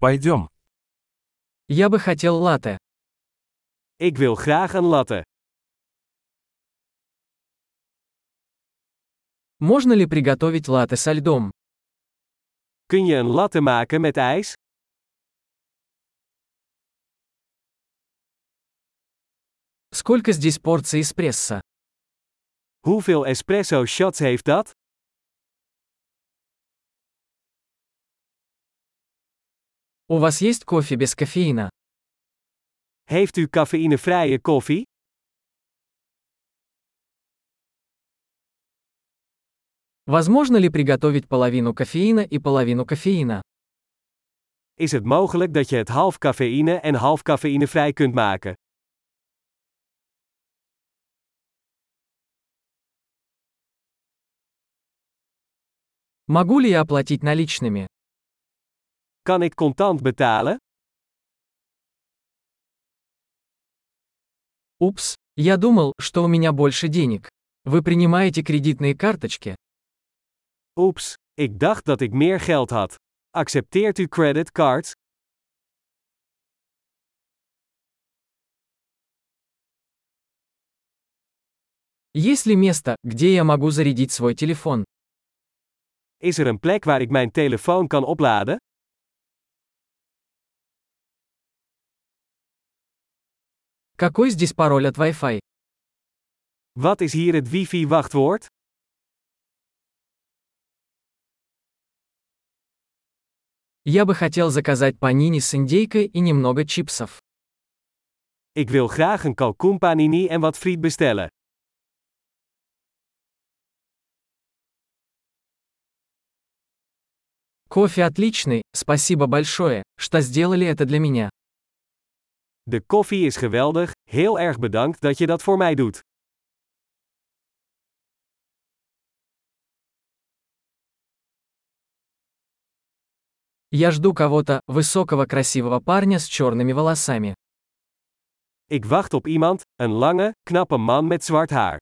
Пойдем. Я бы хотел латте. Ik wil graag een latte. Можно ли приготовить латте со льдом? Kun je een latte maken met ijs? Сколько здесь порций эспрессо? Hoeveel espresso shots heeft dat? У вас есть кофе без кофеина? Heeft u cafeïnevrije koffie? Возможно ли приготовить половину кофеина и половину кофеина? Is het mogelijk dat je het half cafeïne en half cafeïnevrij kunt maken? Могу ли я оплатить наличными? Kan ik contant betalen? Упс, я думал, что у меня больше денег. Вы принимаете кредитные карточки? Oeps, ik dacht dat ik meer geld had. Accepteert u creditcards? Есть ли место, где я могу зарядить свой телефон? Is er een plek waar ik mijn telefoon kan opladen? Какой здесь пароль от Wi-Fi? Wat is hier het wifi-wachtwoord? Я бы хотел заказать панини с индейкой и немного чипсов. Ik wil graag een kalkoen panini en wat friet bestellen. Кофе отличный, спасибо большое, что сделали это для меня. De koffie is geweldig, heel erg bedankt dat je dat voor mij doet. Я жду кого-то, высокого красивого парня с черными волосами. Ik wacht op iemand, een lange, knappe man met zwart haar.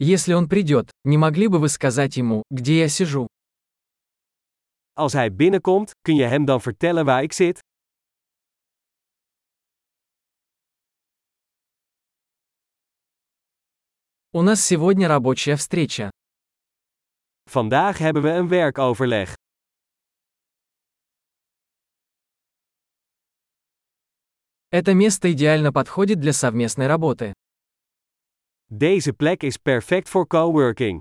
Если он придет, не могли бы вы сказать ему, где я сижу? Als hij binnenkomt, kun je hem dan vertellen waar ik zit? У нас сегодня рабочая встреча. Vandaag hebben we een werkoverleg. Это место идеально подходит для совместной работы. Deze plek is perfect voor coworking.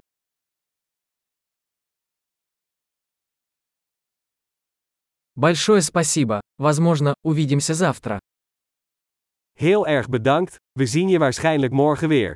Большое спасибо. Возможно, увидимся завтра. Heel erg bedankt, we zien je waarschijnlijk morgen weer.